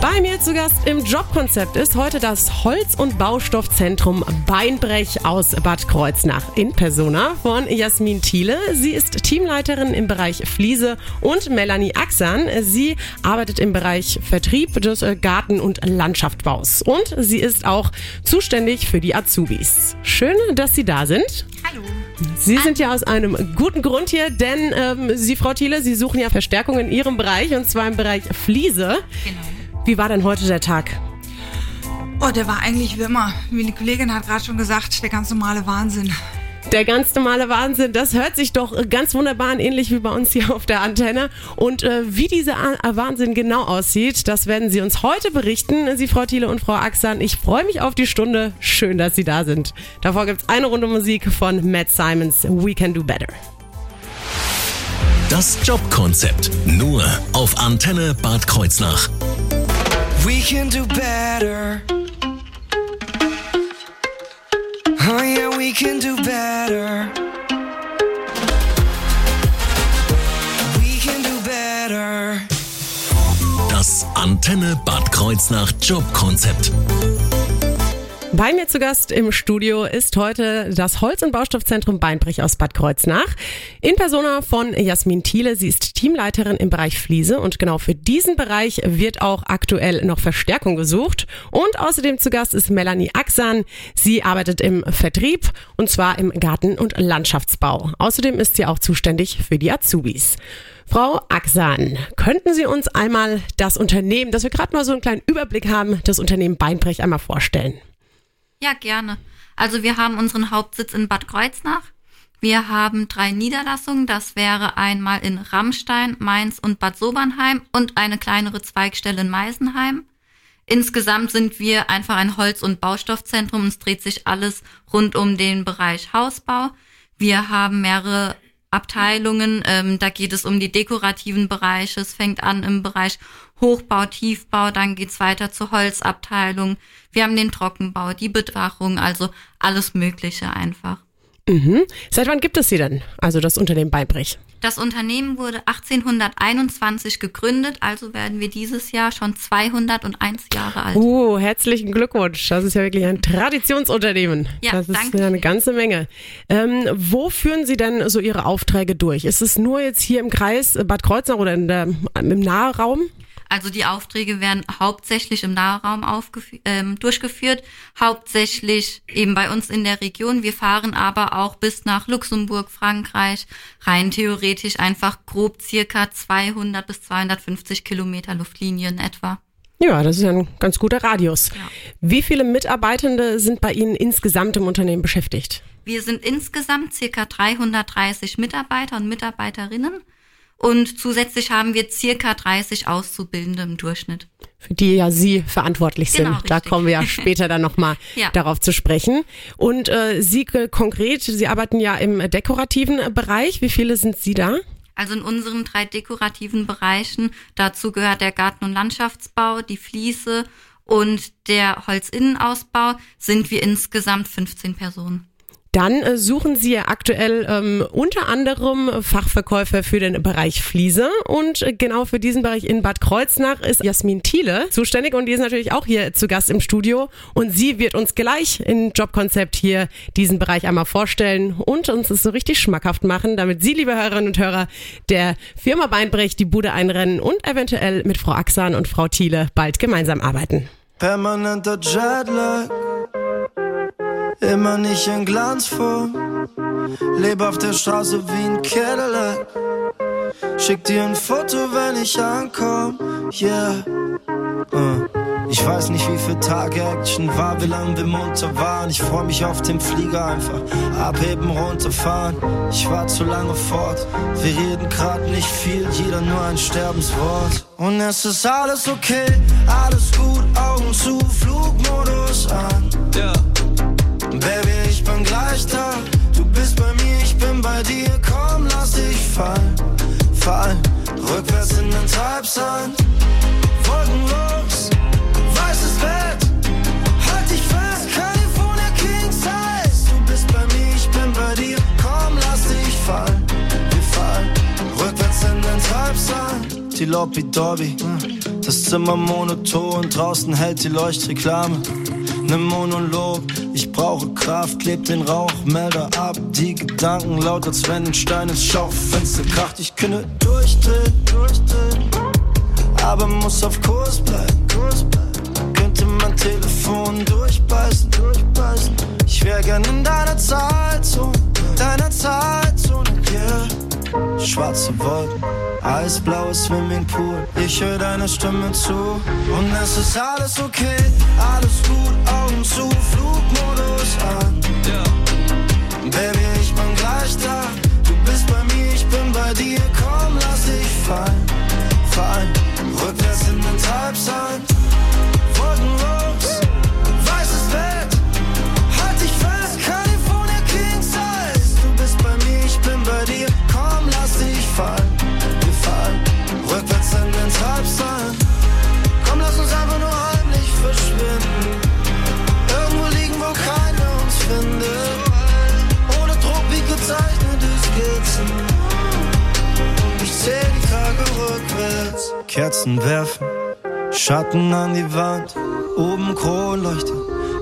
Bei mir zu Gast im Jobkonzept ist heute das Holz- und Baustoffzentrum Beinbrech aus Bad Kreuznach in Persona von Jasmin Thiele. Sie ist Teamleiterin im Bereich Fliese und Melanie Axan. Sie arbeitet im Bereich Vertrieb des äh, Garten- und Landschaftsbaus und sie ist auch zuständig für die Azubis. Schön, dass Sie da sind. Hallo. Sie sind ja aus einem guten Grund hier, denn ähm, Sie, Frau Thiele, Sie suchen ja Verstärkung in Ihrem Bereich und zwar im Bereich Fliese. Genau. Wie war denn heute der Tag? Oh, der war eigentlich wie immer. Wie die Kollegin hat gerade schon gesagt, der ganz normale Wahnsinn. Der ganz normale Wahnsinn, das hört sich doch ganz wunderbar an, ähnlich wie bei uns hier auf der Antenne. Und äh, wie dieser A- Wahnsinn genau aussieht, das werden Sie uns heute berichten, Sie, Frau Thiele und Frau Axan. Ich freue mich auf die Stunde. Schön, dass Sie da sind. Davor gibt es eine Runde Musik von Matt Simons, We Can Do Better. Das Jobkonzept. Nur auf Antenne Bad Kreuznach. We can do better. Oh yeah, we can do better. We can do better. Das Antenne Bad Kreuznach Jobkonzept. Bei mir zu Gast im Studio ist heute das Holz- und Baustoffzentrum Beinbrich aus Bad Kreuznach. In Persona von Jasmin Thiele. Sie ist Teamleiterin im Bereich Fliese und genau für diesen Bereich wird auch aktuell noch Verstärkung gesucht. Und außerdem zu Gast ist Melanie Axan. Sie arbeitet im Vertrieb und zwar im Garten- und Landschaftsbau. Außerdem ist sie auch zuständig für die Azubis. Frau Axan, könnten Sie uns einmal das Unternehmen, dass wir gerade mal so einen kleinen Überblick haben, das Unternehmen Beinbrech einmal vorstellen? Ja, gerne. Also wir haben unseren Hauptsitz in Bad Kreuznach. Wir haben drei Niederlassungen. Das wäre einmal in Rammstein, Mainz und Bad Sobernheim und eine kleinere Zweigstelle in Meisenheim. Insgesamt sind wir einfach ein Holz- und Baustoffzentrum. Es dreht sich alles rund um den Bereich Hausbau. Wir haben mehrere Abteilungen. Ähm, da geht es um die dekorativen Bereiche. Es fängt an im Bereich Hochbau, Tiefbau, dann geht's weiter zur Holzabteilung. Wir haben den Trockenbau, die Bedachung, also alles Mögliche einfach. Mhm. Seit wann gibt es Sie denn? Also das Unternehmen Beinbrech. Das Unternehmen wurde 1821 gegründet, also werden wir dieses Jahr schon 201 Jahre alt. Oh, herzlichen Glückwunsch. Das ist ja wirklich ein Traditionsunternehmen. Ja, das ist danke ja eine ganze Menge. Ähm, wo führen Sie denn so Ihre Aufträge durch? Ist es nur jetzt hier im Kreis Bad Kreuznach oder in der, im Nahraum? Also die Aufträge werden hauptsächlich im Nahraum ähm, durchgeführt, hauptsächlich eben bei uns in der Region. Wir fahren aber auch bis nach Luxemburg, Frankreich, rein theoretisch einfach grob circa 200 bis 250 Kilometer Luftlinien etwa. Ja, das ist ja ein ganz guter Radius. Ja. Wie viele Mitarbeitende sind bei Ihnen insgesamt im Unternehmen beschäftigt? Wir sind insgesamt circa 330 Mitarbeiter und Mitarbeiterinnen und zusätzlich haben wir circa 30 Auszubildende im Durchschnitt. für die ja Sie verantwortlich sind. Genau, da kommen wir ja später dann nochmal Ja. darauf zu sprechen. Und äh, Sie äh, konkret, Sie arbeiten ja im dekorativen äh, Bereich. Wie viele sind Sie da? Also in unseren drei dekorativen Bereichen, dazu gehört der Garten- und Landschaftsbau, die Fliese und der Holzinnenausbau, sind wir insgesamt 15 Personen. Dann äh, suchen Sie aktuell ähm, unter anderem Fachverkäufer für den Bereich Fliese und äh, genau für diesen Bereich in Bad Kreuznach ist Jasmin Thiele zuständig und die ist natürlich auch hier zu Gast im Studio und sie wird uns gleich im Jobkonzept hier diesen Bereich einmal vorstellen und uns es so richtig schmackhaft machen, damit Sie, liebe Hörerinnen und Hörer, der Firma Beinbrech die Bude einrennen und eventuell mit Frau Axan und Frau Thiele bald gemeinsam arbeiten. Permanenter Jetlag. Immer nicht in Glanzform. Lebe auf der Straße wie ein Cadillac. Schick dir ein Foto, wenn ich ankomm. Yeah. Uh. Ich weiß nicht, wie viel Tage Action war, wie lange wir munter waren. Ich freu mich auf den Flieger einfach. Abheben, runterfahren. Ich war zu lange fort. Wir reden grad nicht viel, jeder nur ein Sterbenswort. Und es ist alles okay, alles gut, Augen zu, Flugmodus an. Ja. Baby, ich bin gleich da. Du bist bei mir, ich bin bei dir. Komm, lass dich fallen, fallen. Rückwärts in den Treibsand. Wolkenlos, weißes Bett. Halt dich fest, California King Size. Du bist bei mir, ich bin bei dir. Komm, lass dich fallen, wir fallen. Rückwärts in den Treibsand. Die Lobby Dobby. Hm. Das Zimmer monoton, draußen hält die Leuchtreklame. Ne Monolog, ich brauche Kraft, kleb den Rauchmelder ab. Die Gedanken laut, als wenn ein Stein ins Schaufenster kracht. Ich könnte durchdrehen, durchdrehen, aber muss auf Kurs bleiben, Kurs bleiben. Könnte mein Telefon durchbeißen, durchbeißen. Ich wär gern in deiner Zeitzone, deiner Zeitzone, yeah. Schwarze Wolken, eisblaues Swimmingpool. Ich höre deine Stimme zu und es ist alles okay, alles gut, Augen zu, Flugmodus an. Baby, ich bin gleich da. Du bist bei mir, ich bin bei dir. Komm, lass dich fallen, fallen. Rückwärts in den Treibsand. Wolkenlos, weißes Kerzen werfen, Schatten an die Wand. Oben Kronleuchter,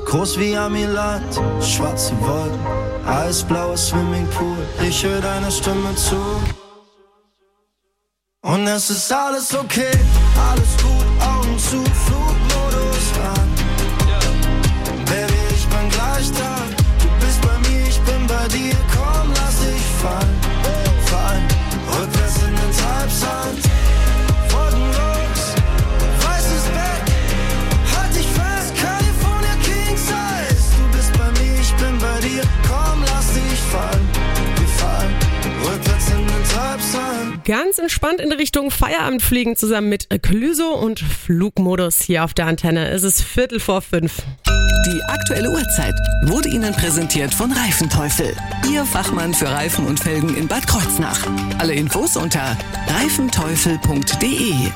groß wie Amiland. Schwarze Wolken, eisblaues Swimmingpool. Ich höre deine Stimme zu. Und es ist alles okay, alles gut, Augen zu, Flugmodus an. Baby, ich bin gleich da. Du bist bei mir, ich bin bei dir. Komm, lass dich fallen, fallen. Rückwärts in den Treibsand. Entspannt in Richtung Feierabend fliegen zusammen mit Clüso und Flugmodus hier auf der Antenne. Es ist Viertel vor fünf. Die aktuelle Uhrzeit wurde Ihnen präsentiert von Reifenteufel. Ihr Fachmann für Reifen und Felgen in Bad Kreuznach. Alle Infos unter reifenteufel.de.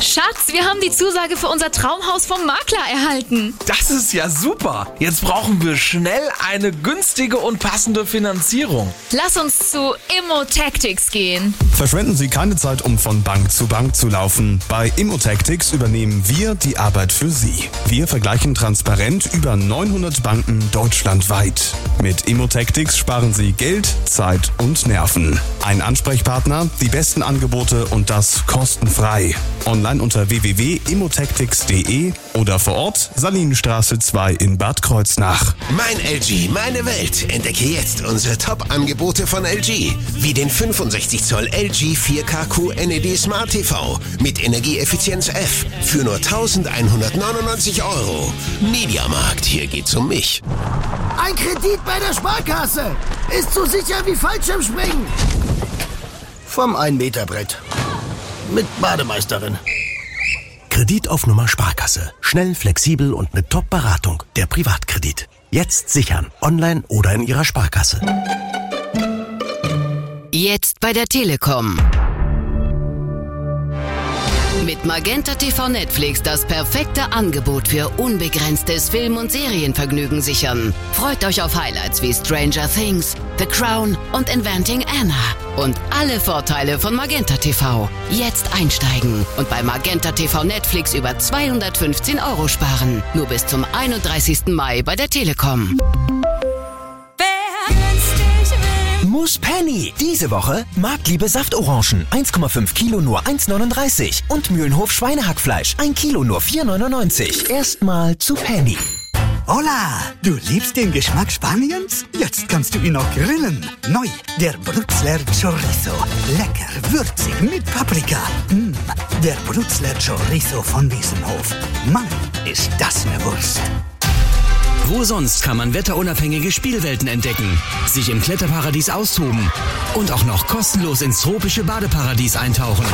Schatz, wir haben die Zusage für unser Traumhaus vom Makler erhalten. Das ist ja super. Jetzt brauchen wir schnell eine günstige und passende Finanzierung. Lass uns zu Immo Tactics gehen. Verschwenden Sie keine Zeit, um von Bank zu Bank zu laufen. Bei Immotactics übernehmen wir die Arbeit für Sie. Wir vergleichen transparent über 900 Banken deutschlandweit. Mit Immotactics sparen Sie Geld, Zeit und Nerven. Ein Ansprechpartner, die besten Angebote und das kostenfrei. Online unter www.immotactics.de oder vor Ort Salinenstraße 2 in Bad Kreuznach. Mein LG, meine Welt. Entdecke jetzt unsere Top-Angebote von LG. Wie den 65 Zoll LG 4K QNED Smart TV mit Energieeffizienz F für nur 1199 Euro. Mediamarkt, hier geht's um mich. Ein Kredit bei der Sparkasse ist so sicher wie Fallschirmspringen. Vom 1-Meter-Brett. Mit Bademeisterin. Kredit auf Nummer Sparkasse. Schnell, flexibel und mit Top-Beratung. Der Privatkredit. Jetzt sichern. Online oder in Ihrer Sparkasse. Jetzt bei der Telekom. Mit Magenta TV Netflix das perfekte Angebot für unbegrenztes Film- und Serienvergnügen sichern. Freut euch auf Highlights wie Stranger Things, The Crown und Inventing Anna. Und alle Vorteile von Magenta TV. Jetzt einsteigen und bei Magenta TV Netflix über 215 Euro sparen. Nur bis zum 31. Mai bei der Telekom. Muss Penny. Diese Woche Marktliebe Saftorangen. 1,5 Kilo nur 1,39. Und Mühlenhof Schweinehackfleisch. 1 Kilo nur 4,99. Erstmal zu Penny. Hola, du liebst den Geschmack Spaniens? Jetzt kannst du ihn noch grillen. Neu, der Brutzler Chorizo. Lecker, würzig, mit Paprika. Mm, der Brutzler Chorizo von Wiesenhof. Mann, ist das eine Wurst. Wo sonst kann man wetterunabhängige Spielwelten entdecken, sich im Kletterparadies austoben und auch noch kostenlos ins tropische Badeparadies eintauchen?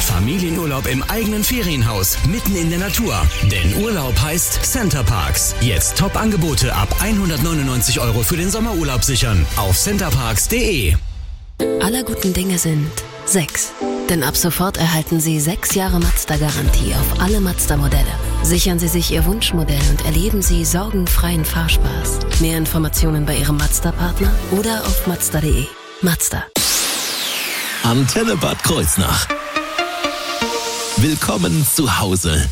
Familienurlaub im eigenen Ferienhaus, mitten in der Natur. Denn Urlaub heißt Center Parks. Jetzt Top-Angebote ab 199 Euro für den Sommerurlaub sichern. Auf centerparks.de. Aller guten Dinge sind sechs. Denn ab sofort erhalten Sie sechs Jahre Mazda-Garantie auf alle Mazda-Modelle. Sichern Sie sich Ihr Wunschmodell und erleben Sie sorgenfreien Fahrspaß. Mehr Informationen bei Ihrem Mazda-Partner oder auf mazda.de. Mazda. Antenne Bad Kreuznach. Willkommen zu Hause.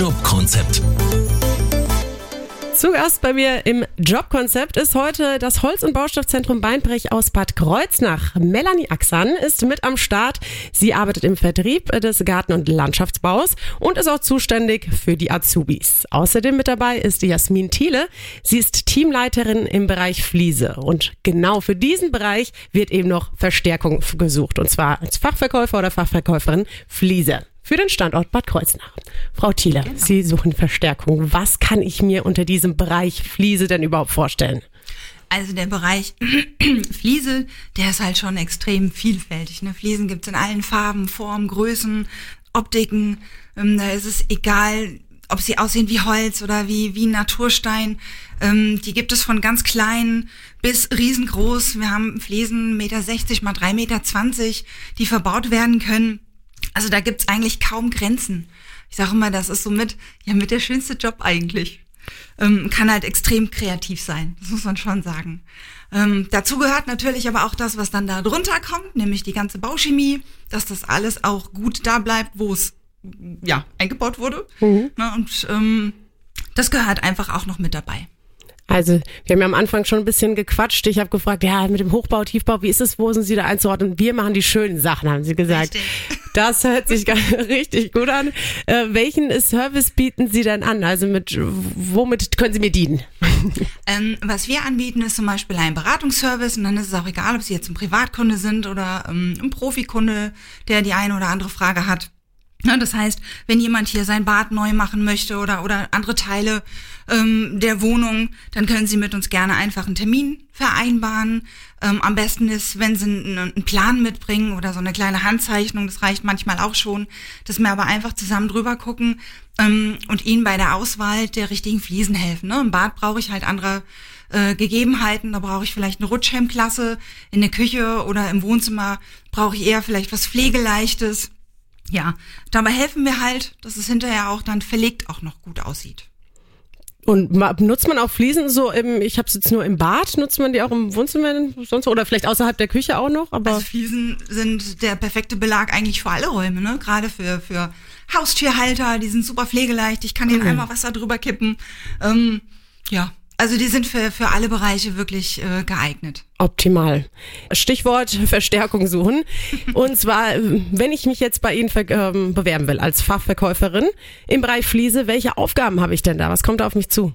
Jobkonzept. Zu Gast bei mir im Jobkonzept ist heute das Holz- und Baustoffzentrum Beinbrech aus Bad Kreuznach. Melanie Axan ist mit am Start. Sie arbeitet im Vertrieb des Garten- und Landschaftsbaus und ist auch zuständig für die Azubis. Außerdem mit dabei ist Jasmin Thiele. Sie ist Teamleiterin im Bereich Fliese. Und genau für diesen Bereich wird eben noch Verstärkung gesucht. Und zwar als Fachverkäufer oder Fachverkäuferin Fliese. Für den Standort Bad Kreuznach. Frau Thiele, Sie suchen Verstärkung. Was kann ich mir unter diesem Bereich Fliese denn überhaupt vorstellen? Also der Bereich Fliese, der ist halt schon extrem vielfältig. Ne? Fliesen gibt's in allen Farben, Formen, Größen, Optiken. Ähm, da ist es egal, ob sie aussehen wie Holz oder wie, wie Naturstein. Ähm, die gibt es von ganz klein bis riesengroß. Wir haben Fliesen 1,60 Meter mal 3,20 Meter, die verbaut werden können. Also da gibt's eigentlich kaum Grenzen. Ich sage immer, das ist somit ja mit der schönste Job eigentlich. Ähm, kann halt extrem kreativ sein, das muss man schon sagen. Ähm, dazu gehört natürlich aber auch das, was dann da drunter kommt, nämlich die ganze Bauchemie, dass das alles auch gut da bleibt, wo es ja eingebaut wurde. Ne, und ähm, das gehört einfach auch noch mit dabei. Also, wir haben ja am Anfang schon ein bisschen gequatscht. Ich habe gefragt, ja, mit dem Hochbau, Tiefbau, wie ist es, wo sind Sie da einzuordnen? Wir machen die schönen Sachen, haben Sie gesagt. Das hört sich richtig gut an. Äh, welchen Service bieten Sie denn an? Also mit womit können Sie mir dienen? Ähm, was wir anbieten, ist zum Beispiel ein Beratungsservice und dann ist es auch egal, ob Sie jetzt ein Privatkunde sind oder ähm, ein Profikunde, der die eine oder andere Frage hat. Ne, das heißt, wenn jemand hier sein Bad neu machen möchte oder, oder andere Teile ähm, der Wohnung, dann können Sie mit uns gerne einfach einen Termin vereinbaren. Ähm, am besten ist, wenn Sie einen, einen Plan mitbringen oder so eine kleine Handzeichnung, das reicht manchmal auch schon, dass wir aber einfach zusammen drüber gucken ähm, und Ihnen bei der Auswahl der richtigen Fliesen helfen. Ne? Im Bad brauche ich halt andere äh, Gegebenheiten, da brauche ich vielleicht eine Rutschhemmklasse, in der Küche oder im Wohnzimmer brauche ich eher vielleicht was Pflegeleichtes ja, dabei helfen wir halt, dass es hinterher auch dann verlegt auch noch gut aussieht. Und nutzt man auch Fliesen so im, ich habe es jetzt nur im Bad, nutzt man die auch im Wohnzimmer sonst oder vielleicht außerhalb der Küche auch noch? Aber also Fliesen sind der perfekte Belag eigentlich für alle Räume, ne? Gerade für, für Haustierhalter, die sind super pflegeleicht, ich kann denen Mhm. einmal Wasser drüber kippen. Ähm, ja, also die sind für, für alle Bereiche wirklich äh, geeignet. Optimal. Stichwort Verstärkung suchen. Und zwar, wenn ich mich jetzt bei Ihnen ähm, bewerben will als Fachverkäuferin im Bereich Fliese, welche Aufgaben habe ich denn da? Was kommt da auf mich zu?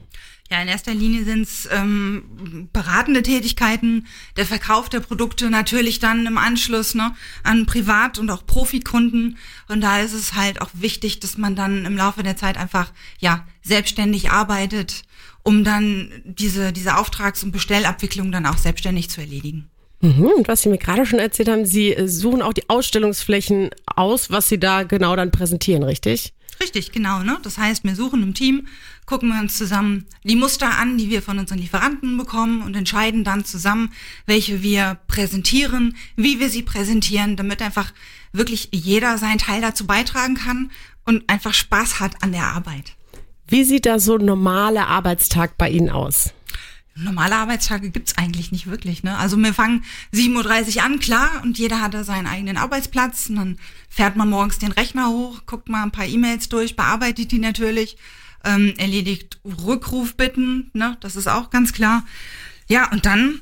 Ja, in erster Linie sind es ähm, beratende Tätigkeiten, der Verkauf der Produkte natürlich dann im Anschluss ne, an Privat- und auch Profikunden. Und da ist es halt auch wichtig, dass man dann im Laufe der Zeit einfach ja selbstständig arbeitet, um dann diese, diese Auftrags- und Bestellabwicklung dann auch selbstständig zu erledigen. Mhm. Und was Sie mir gerade schon erzählt haben, Sie äh, suchen auch die Ausstellungsflächen aus, was Sie da genau dann präsentieren, richtig? Richtig, genau. Ne? Das heißt, wir suchen im Team, gucken wir uns zusammen die Muster an, die wir von unseren Lieferanten bekommen und entscheiden dann zusammen, welche wir präsentieren, wie wir sie präsentieren, damit einfach wirklich jeder seinen Teil dazu beitragen kann und einfach Spaß hat an der Arbeit. Wie sieht da so ein normaler Arbeitstag bei Ihnen aus? Normale Arbeitstage gibt's eigentlich nicht wirklich. Ne? Also wir fangen 7.30 Uhr an, klar, und jeder hat da seinen eigenen Arbeitsplatz. Und dann fährt man morgens den Rechner hoch, guckt mal ein paar E-Mails durch, bearbeitet die natürlich, ähm, erledigt Rückrufbitten, ne? das ist auch ganz klar. Ja, und dann,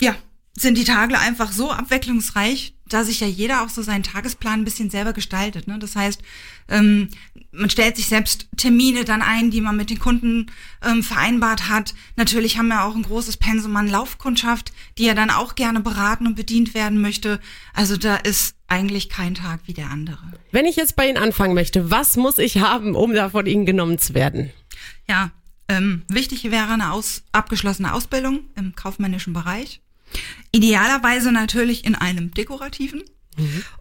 ja, sind die Tage einfach so abwechslungsreich, da sich ja jeder auch so seinen Tagesplan ein bisschen selber gestaltet. Ne? Das heißt, ähm, man stellt sich selbst Termine dann ein, die man mit den Kunden ähm, vereinbart hat. Natürlich haben wir auch ein großes Pensum an Laufkundschaft, die ja dann auch gerne beraten und bedient werden möchte. Also da ist eigentlich kein Tag wie der andere. Wenn ich jetzt bei Ihnen anfangen möchte, was muss ich haben, um da von Ihnen genommen zu werden? Ja, ähm, wichtig wäre eine aus, abgeschlossene Ausbildung im kaufmännischen Bereich. Idealerweise natürlich in einem dekorativen.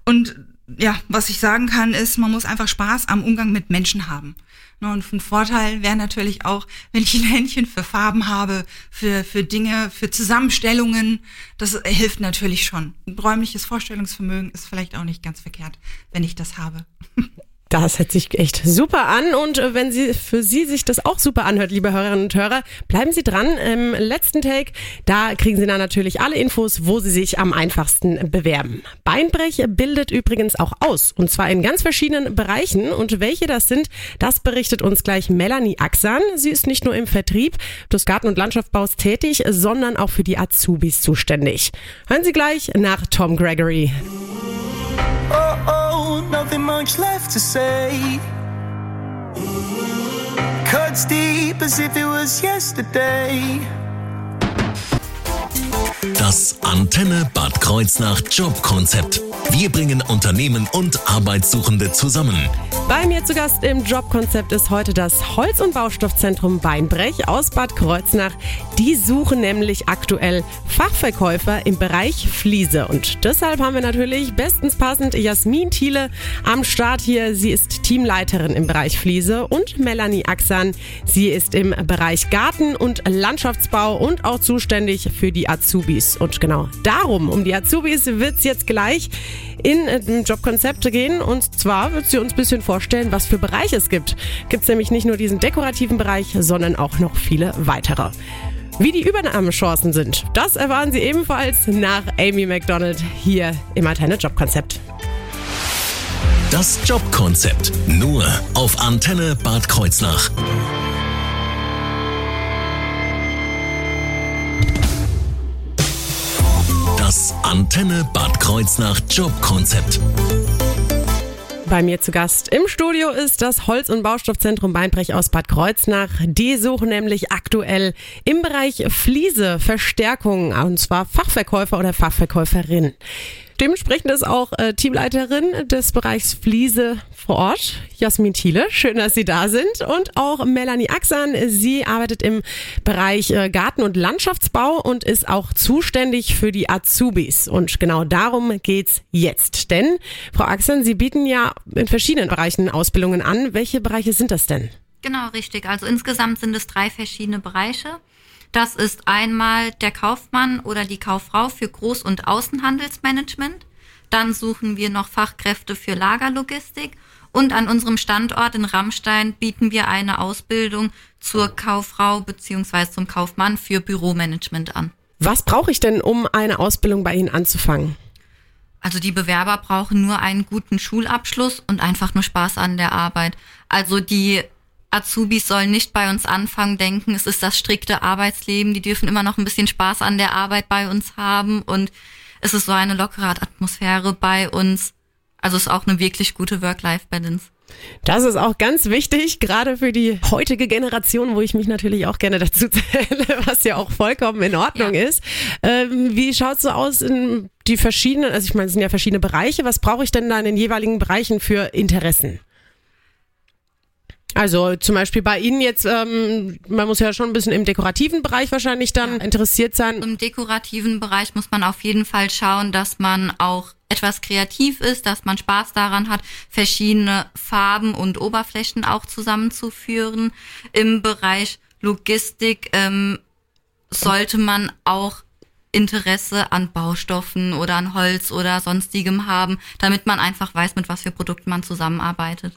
Und ja, was ich sagen kann, ist, man muss einfach Spaß am Umgang mit Menschen haben. Ne, Und ein Vorteil wäre natürlich auch, wenn ich ein Händchen für Farben habe, für, für Dinge, für Zusammenstellungen. Das hilft natürlich schon. Ein räumliches Vorstellungsvermögen ist vielleicht auch nicht ganz verkehrt, wenn ich das habe. Das hört sich echt super an und äh, wenn Sie für Sie sich das auch super anhört, liebe Hörerinnen und Hörer, bleiben Sie dran. Im letzten Take, da kriegen Sie dann natürlich alle Infos, wo Sie sich am einfachsten bewerben. Beinbrech bildet übrigens auch aus und zwar in ganz verschiedenen Bereichen und welche das sind, das berichtet uns gleich Melanie Axan. Sie ist nicht nur im Vertrieb des Garten- und Landschaftsbaus tätig, sondern auch für die Azubis zuständig. Hören Sie gleich nach Tom Gregory. Oh, oh, nothing much left to say. Cuts deep as if it was yesterday. Das Antenne Bad Kreuznach Jobkonzept. Wir bringen Unternehmen und Arbeitssuchende zusammen. Bei mir zu Gast im Jobkonzept ist heute das Holz- und Baustoffzentrum Beinbrech aus Bad Kreuznach. Die suchen nämlich aktuell Fachverkäufer im Bereich Fliese. Und deshalb haben wir natürlich bestens passend Jasmin Thiele am Start hier. Sie ist Teamleiterin im Bereich Fliese und Melanie Axan. Sie ist im Bereich Garten- und Landschaftsbau und auch zuständig für die Azubis. Und genau darum, um die Azubis, wird's jetzt gleich in äh, dem Jobkonzept gehen. Und zwar wird sie uns ein bisschen vorstellen, was für Bereiche es gibt. Gibt es nämlich nicht nur diesen dekorativen Bereich, sondern auch noch viele weitere. Wie die Übernahmechancen sind, das erfahren Sie ebenfalls nach Amy McDonald hier im Antenne Jobkonzept. Das Jobkonzept. Nur auf Antenne Bad Kreuznach. Das Antenne Bad Kreuznach Jobkonzept. Bei mir zu Gast im Studio ist das Holz- und Baustoffzentrum Beinbrech aus Bad Kreuznach. Die suchen nämlich aktuell im Bereich Fliese Verstärkung, und zwar Fachverkäufer oder Fachverkäuferin. Dementsprechend ist auch äh, Teamleiterin des Bereichs Fliese vor Ort, Jasmin Thiele. Schön, dass Sie da sind. Und auch Melanie Axan. Sie arbeitet im Bereich äh, Garten- und Landschaftsbau und ist auch zuständig für die Azubis. Und genau darum geht's jetzt. Denn, Frau Axan, Sie bieten ja in verschiedenen Bereichen Ausbildungen an. Welche Bereiche sind das denn? Genau, richtig. Also insgesamt sind es drei verschiedene Bereiche. Das ist einmal der Kaufmann oder die Kauffrau für Groß- und Außenhandelsmanagement. Dann suchen wir noch Fachkräfte für Lagerlogistik. Und an unserem Standort in Rammstein bieten wir eine Ausbildung zur Kauffrau beziehungsweise zum Kaufmann für Büromanagement an. Was brauche ich denn, um eine Ausbildung bei Ihnen anzufangen? Also die Bewerber brauchen nur einen guten Schulabschluss und einfach nur Spaß an der Arbeit. Also die Azubis sollen nicht bei uns anfangen, denken, es ist das strikte Arbeitsleben. Die dürfen immer noch ein bisschen Spaß an der Arbeit bei uns haben und es ist so eine lockere Atmosphäre bei uns. Also es ist auch eine wirklich gute Work-Life-Balance. Das ist auch ganz wichtig, gerade für die heutige Generation, wo ich mich natürlich auch gerne dazu zähle, was ja auch vollkommen in Ordnung ja. ist. Ähm, wie schaut es so aus in die verschiedenen, also ich meine, es sind ja verschiedene Bereiche. Was brauche ich denn da in den jeweiligen Bereichen für Interessen? Also zum Beispiel bei Ihnen jetzt, ähm, man muss ja schon ein bisschen im dekorativen Bereich wahrscheinlich dann ja. interessiert sein. Im dekorativen Bereich muss man auf jeden Fall schauen, dass man auch etwas kreativ ist, dass man Spaß daran hat, verschiedene Farben und Oberflächen auch zusammenzuführen. Im Bereich Logistik ähm, sollte man auch Interesse an Baustoffen oder an Holz oder sonstigem haben, damit man einfach weiß, mit was für Produkten man zusammenarbeitet.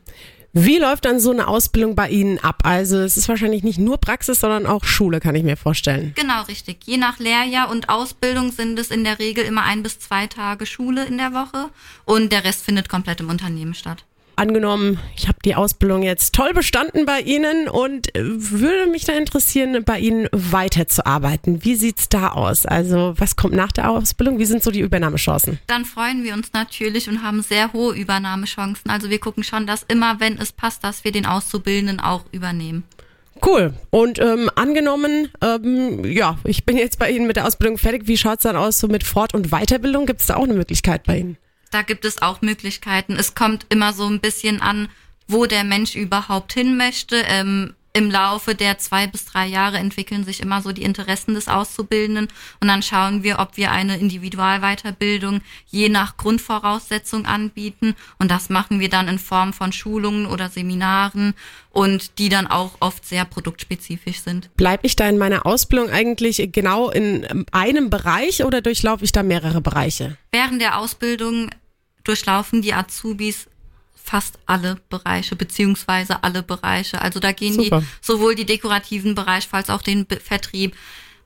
Wie läuft dann so eine Ausbildung bei Ihnen ab? Also es ist wahrscheinlich nicht nur Praxis, sondern auch Schule, kann ich mir vorstellen. Genau, richtig. Je nach Lehrjahr und Ausbildung sind es in der Regel immer ein bis zwei Tage Schule in der Woche und der Rest findet komplett im Unternehmen statt angenommen, ich habe die Ausbildung jetzt toll bestanden bei Ihnen und würde mich da interessieren, bei Ihnen weiterzuarbeiten. Wie sieht's da aus? Also was kommt nach der Ausbildung? Wie sind so die Übernahmechancen? Dann freuen wir uns natürlich und haben sehr hohe Übernahmechancen. Also wir gucken schon, dass immer, wenn es passt, dass wir den Auszubildenden auch übernehmen. Cool. Und ähm, angenommen, ähm, ja, ich bin jetzt bei Ihnen mit der Ausbildung fertig. Wie schaut's dann aus so mit Fort- und Weiterbildung? Gibt es da auch eine Möglichkeit bei Ihnen? Da gibt es auch Möglichkeiten. Es kommt immer so ein bisschen an, wo der Mensch überhaupt hin möchte. Ähm, Im Laufe der zwei bis drei Jahre entwickeln sich immer so die Interessen des Auszubildenden und dann schauen wir, ob wir eine Individualweiterbildung je nach Grundvoraussetzung anbieten und das machen wir dann in Form von Schulungen oder Seminaren und die dann auch oft sehr produktspezifisch sind. Bleibe ich da in meiner Ausbildung eigentlich genau in einem Bereich oder durchlaufe ich da mehrere Bereiche? Während der Ausbildung durchlaufen die Azubis fast alle Bereiche, beziehungsweise alle Bereiche. Also da gehen Super. die sowohl die dekorativen Bereich, als auch den Vertrieb,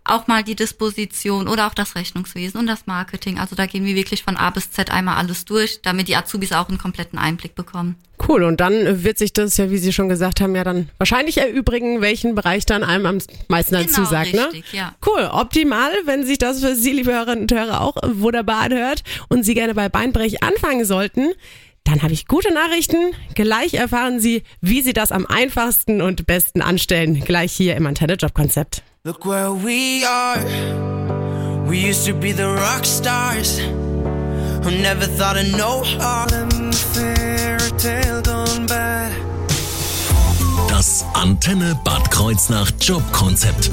auch mal die Disposition oder auch das Rechnungswesen und das Marketing. Also da gehen wir wirklich von A bis Z einmal alles durch, damit die Azubis auch einen kompletten Einblick bekommen. Cool, und dann wird sich das ja, wie Sie schon gesagt haben, ja dann wahrscheinlich erübrigen, welchen Bereich dann einem am meisten genau, dazu sagt. Ne? Richtig, ne? ja. Cool, optimal, wenn sich das für Sie, liebe Hörerinnen und Hörer, auch wunderbar anhört und Sie gerne bei Beinbrech anfangen sollten. Dann habe ich gute Nachrichten. Gleich erfahren Sie, wie Sie das am einfachsten und besten anstellen. Gleich hier im Antenne Job Konzept. Look where we are. We used to be the rock stars. Who never thought of no harm. Fairy tale gone bad. Das Antenne Bad Kreuznach Jobkonzept.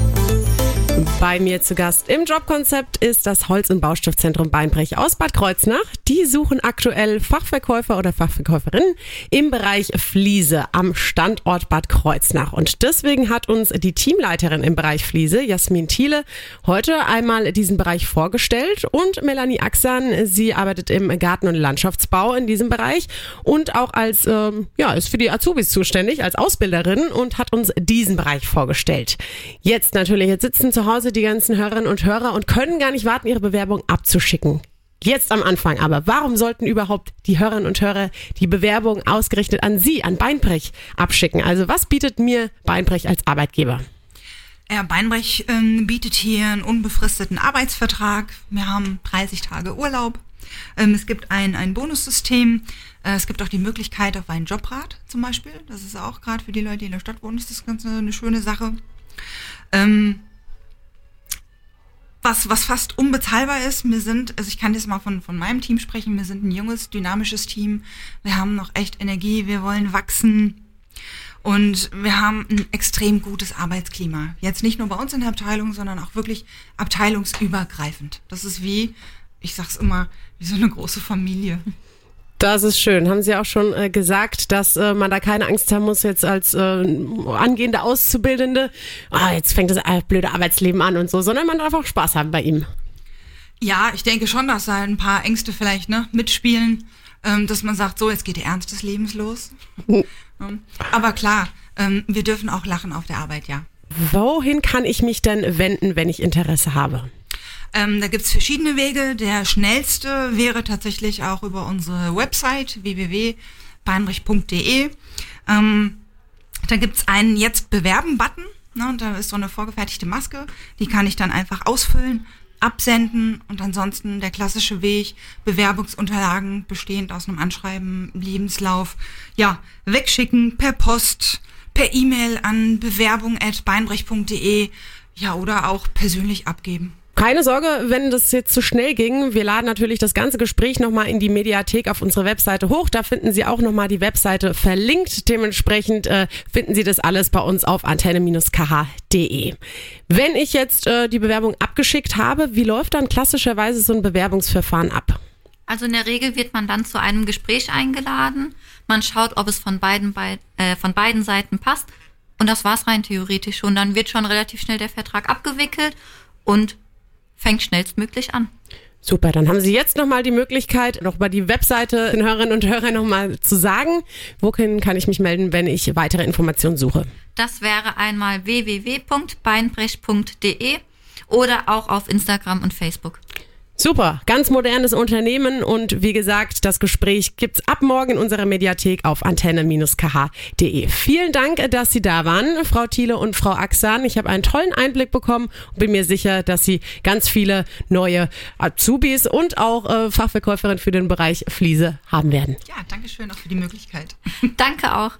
Bei mir zu Gast im Jobkonzept ist das Holz- und Baustiftzentrum Beinbrech aus Bad Kreuznach. Die suchen aktuell Fachverkäufer oder Fachverkäuferinnen im Bereich Fliese am Standort Bad Kreuznach. Und deswegen hat uns die Teamleiterin im Bereich Fliese, Jasmin Thiele, heute einmal diesen Bereich vorgestellt. Und Melanie Axan, sie arbeitet im Garten- und Landschaftsbau in diesem Bereich und auch als, ähm, ja, ist für die Azubis zuständig, als Ausbilderin und hat uns diesen Bereich vorgestellt. Jetzt natürlich, jetzt sitzen zu Hause die ganzen Hörerinnen und Hörer und können gar nicht warten, ihre Bewerbung abzuschicken. Jetzt am Anfang aber, warum sollten überhaupt die Hörerinnen und Hörer die Bewerbung ausgerichtet an Sie, an Beinbrech, abschicken? Also was bietet mir Beinbrech als Arbeitgeber? Ja, Beinbrech ähm, bietet hier einen unbefristeten Arbeitsvertrag. Wir haben 30 Tage Urlaub. Ähm, es gibt ein, ein Bonussystem. Äh, es gibt auch die Möglichkeit auf einen Jobrat zum Beispiel. Das ist auch gerade für die Leute, die in der Stadt wohnen, ist das ganz eine, eine schöne Sache. Ähm, was, was fast unbezahlbar ist. Wir sind, also ich kann jetzt mal von, von meinem Team sprechen, wir sind ein junges, dynamisches Team. Wir haben noch echt Energie, wir wollen wachsen. Und wir haben ein extrem gutes Arbeitsklima. Jetzt nicht nur bei uns in der Abteilung, sondern auch wirklich abteilungsübergreifend. Das ist wie, ich sag's immer, wie so eine große Familie. Das ist schön. Haben Sie auch schon äh, gesagt, dass äh, man da keine Angst haben muss jetzt als äh, angehende Auszubildende, ah, jetzt fängt das blöde Arbeitsleben an und so, sondern man darf auch Spaß haben bei ihm. Ja, ich denke schon, dass da ein paar Ängste vielleicht ne, mitspielen, ähm, dass man sagt, so, jetzt geht der Ernst des Lebens los. Ähm, aber klar, ähm, wir dürfen auch lachen auf der Arbeit, ja. Wohin kann ich mich denn wenden, wenn ich Interesse habe? Ähm, da gibt's verschiedene Wege. Der schnellste wäre tatsächlich auch über unsere Website www.beinrich.de. Ähm, da gibt's einen Jetzt bewerben-Button. Ne, und da ist so eine vorgefertigte Maske. Die kann ich dann einfach ausfüllen, absenden und ansonsten der klassische Weg, Bewerbungsunterlagen bestehend aus einem Anschreiben, Lebenslauf, ja, wegschicken per Post, per E-Mail an bewerbung.beinbrech.de, ja, oder auch persönlich abgeben. Keine Sorge, wenn das jetzt zu schnell ging. Wir laden natürlich das ganze Gespräch nochmal in die Mediathek auf unsere Webseite hoch. Da finden Sie auch nochmal die Webseite verlinkt. Dementsprechend äh, finden Sie das alles bei uns auf antenne-kh.de. Wenn ich jetzt äh, die Bewerbung abgeschickt habe, wie läuft dann klassischerweise so ein Bewerbungsverfahren ab? Also in der Regel wird man dann zu einem Gespräch eingeladen. Man schaut, ob es von beiden, bei, äh, von beiden Seiten passt. Und das war's rein theoretisch schon. Dann wird schon relativ schnell der Vertrag abgewickelt und fängt schnellstmöglich an. Super, dann haben Sie jetzt nochmal die Möglichkeit, noch mal die Webseite den Hörerinnen und Hörern nochmal zu sagen. Wohin kann ich mich melden, wenn ich weitere Informationen suche? Das wäre einmal www.beinbrech.de oder auch auf Instagram und Facebook. Super, ganz modernes Unternehmen und wie gesagt, das Gespräch gibt's ab morgen in unserer Mediathek auf antenne-kh.de. Vielen Dank, dass Sie da waren, Frau Thiele und Frau Axan. Ich habe einen tollen Einblick bekommen und bin mir sicher, dass Sie ganz viele neue Azubis und auch äh, Fachverkäuferin für den Bereich Fliese haben werden. Ja, danke schön auch für die Möglichkeit. Danke auch.